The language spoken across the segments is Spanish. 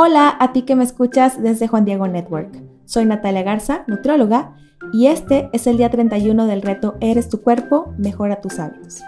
Hola a ti que me escuchas desde Juan Diego Network. Soy Natalia Garza, nutrióloga, y este es el día 31 del reto Eres tu cuerpo, mejora tus hábitos.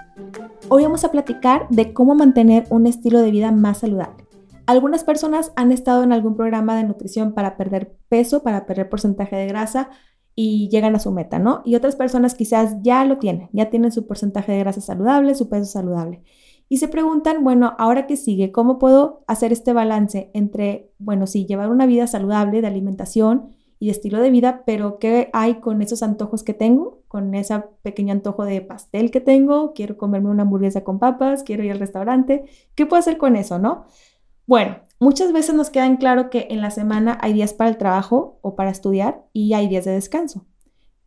Hoy vamos a platicar de cómo mantener un estilo de vida más saludable. Algunas personas han estado en algún programa de nutrición para perder peso, para perder porcentaje de grasa y llegan a su meta, ¿no? Y otras personas quizás ya lo tienen, ya tienen su porcentaje de grasa saludable, su peso saludable y se preguntan, bueno, ahora que sigue, ¿cómo puedo hacer este balance entre, bueno, sí, llevar una vida saludable de alimentación y de estilo de vida, pero qué hay con esos antojos que tengo, con ese pequeño antojo de pastel que tengo, quiero comerme una hamburguesa con papas, quiero ir al restaurante, ¿qué puedo hacer con eso, no? Bueno, muchas veces nos queda en claro que en la semana hay días para el trabajo o para estudiar y hay días de descanso.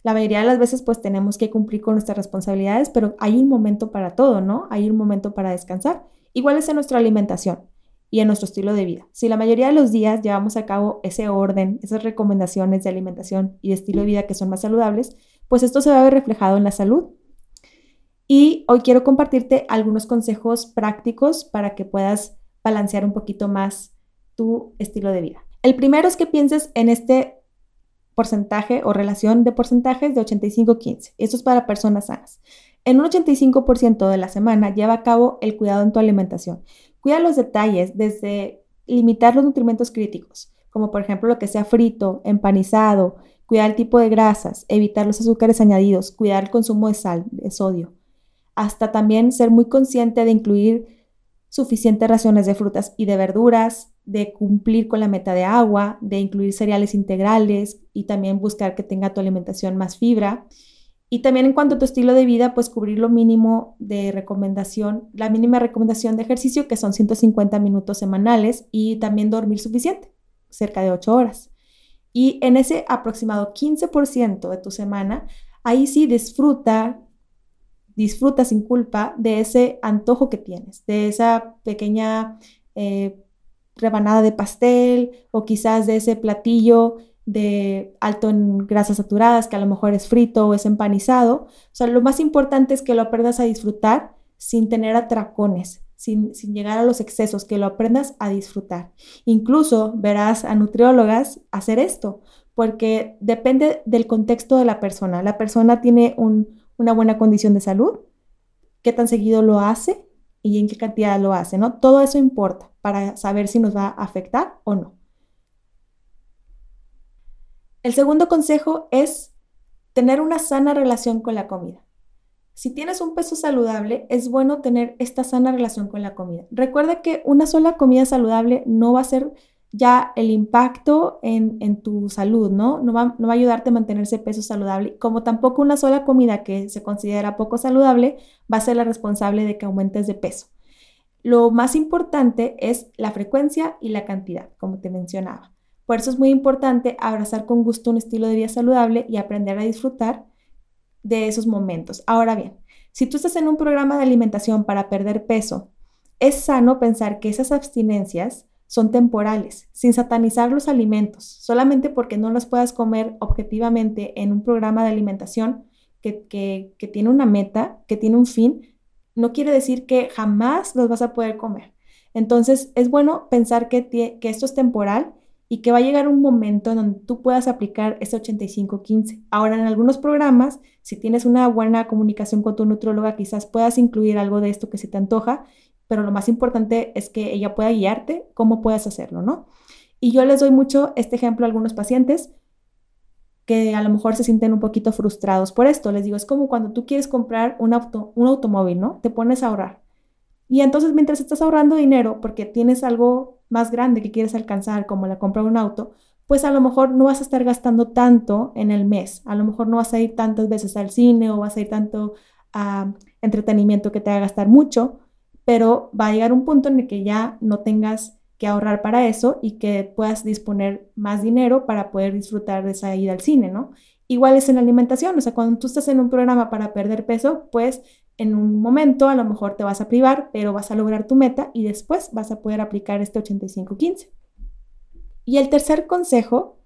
La mayoría de las veces pues tenemos que cumplir con nuestras responsabilidades, pero hay un momento para todo, ¿no? Hay un momento para descansar. Igual es en nuestra alimentación y en nuestro estilo de vida. Si la mayoría de los días llevamos a cabo ese orden, esas recomendaciones de alimentación y de estilo de vida que son más saludables, pues esto se va a ver reflejado en la salud. Y hoy quiero compartirte algunos consejos prácticos para que puedas balancear un poquito más tu estilo de vida. El primero es que pienses en este porcentaje o relación de porcentajes de 85-15. Esto es para personas sanas. En un 85% de la semana lleva a cabo el cuidado en tu alimentación. Cuida los detalles desde limitar los nutrimentos críticos, como por ejemplo lo que sea frito, empanizado, cuidar el tipo de grasas, evitar los azúcares añadidos, cuidar el consumo de sal, de sodio, hasta también ser muy consciente de incluir suficientes raciones de frutas y de verduras, de cumplir con la meta de agua, de incluir cereales integrales y también buscar que tenga tu alimentación más fibra. Y también en cuanto a tu estilo de vida, pues cubrir lo mínimo de recomendación, la mínima recomendación de ejercicio, que son 150 minutos semanales, y también dormir suficiente, cerca de 8 horas. Y en ese aproximado 15% de tu semana, ahí sí disfruta disfruta sin culpa de ese antojo que tienes, de esa pequeña eh, rebanada de pastel o quizás de ese platillo de alto en grasas saturadas que a lo mejor es frito o es empanizado. O sea, lo más importante es que lo aprendas a disfrutar sin tener atracones, sin, sin, llegar a los excesos, que lo aprendas a disfrutar. Incluso verás a nutriólogas hacer esto, porque depende del contexto de la persona. La persona tiene un, una buena condición de salud, qué tan seguido lo hace y en qué cantidad lo hace, ¿no? Todo eso importa para saber si nos va a afectar o no. El segundo consejo es tener una sana relación con la comida. Si tienes un peso saludable, es bueno tener esta sana relación con la comida. Recuerda que una sola comida saludable no va a ser ya el impacto en, tu salud, ¿no? No va, no va, a ayudarte a mantener ese peso saludable, como tampoco una sola comida que se considera poco saludable va a ser la responsable de que aumentes de peso. Lo más importante es la frecuencia y la cantidad, como te mencionaba. Por eso es muy importante abrazar con gusto un estilo de vida saludable y aprender a disfrutar de esos momentos. Ahora bien, si tú estás en un programa de alimentación para perder peso, es sano pensar que esas abstinencias son temporales, sin satanizar los alimentos, solamente porque no los puedas comer objetivamente en un programa de alimentación que, que, tiene una meta, que tiene un fin, no quiere decir que jamás los vas a poder comer. Entonces es bueno pensar que, que esto es temporal y que va a llegar un momento en donde tú puedas aplicar ese 85-15. Ahora, en algunos programas, si tienes una buena comunicación con tu nutróloga, quizás puedas incluir algo de esto que se te antoja pero lo más importante es que ella pueda guiarte cómo puedes hacerlo, ¿no? Y yo les doy mucho este ejemplo a algunos pacientes que a lo mejor se sienten un poquito frustrados por esto. Les digo, es como cuando tú quieres comprar un, auto, un automóvil, ¿no? Te pones a ahorrar. Y entonces mientras estás ahorrando dinero porque tienes algo más grande que quieres alcanzar, como la compra de un auto, pues a lo mejor no vas a estar gastando tanto en el mes. A lo mejor no vas a ir tantas veces al cine o vas a ir tanto a entretenimiento que te haga gastar mucho, pero va a llegar un punto en el que ya no tengas que ahorrar para eso y que puedas disponer más dinero para poder disfrutar de esa ida al cine, ¿no? Igual es en la alimentación, o sea, cuando tú estás en un programa para perder peso, pues en un momento a lo mejor te vas a privar, pero vas a lograr tu meta y después vas a poder aplicar este 85-15. Y el tercer consejo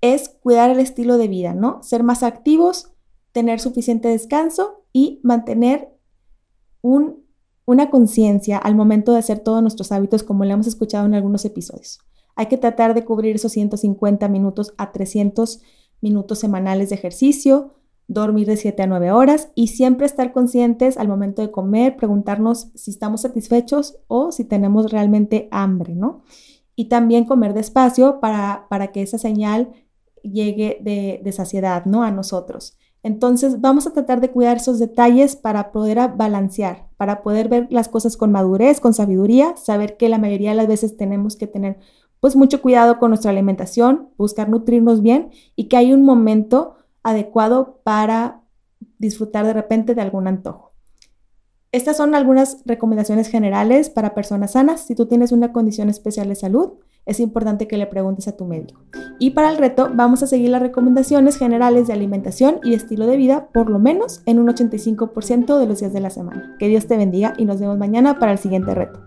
es cuidar el estilo de vida, ¿no? Ser más activos, tener suficiente descanso y mantener una conciencia al momento de hacer todos nuestros hábitos, como le hemos escuchado en algunos episodios. Hay que tratar de cubrir esos 150 minutos a 300 minutos semanales de ejercicio, dormir de 7 a 9 horas y siempre estar conscientes al momento de comer, preguntarnos si estamos satisfechos o si tenemos realmente hambre, ¿no? Y también comer despacio para, para que esa señal llegue de, de saciedad, ¿no? A nosotros. Entonces vamos a tratar de cuidar esos detalles para poder balancear, para poder ver las cosas con madurez, con sabiduría, saber que la mayoría de las veces tenemos que tener pues mucho cuidado con nuestra alimentación, buscar nutrirnos bien y que hay un momento adecuado para disfrutar de repente de algún antojo. Estas son algunas recomendaciones generales para personas sanas. Si tú tienes una condición especial de salud, es importante que le preguntes a tu médico. Y para el reto vamos a seguir las recomendaciones generales de alimentación y estilo de vida por lo menos en un 85% de los días de la semana. Que Dios te bendiga y nos vemos mañana para el siguiente reto.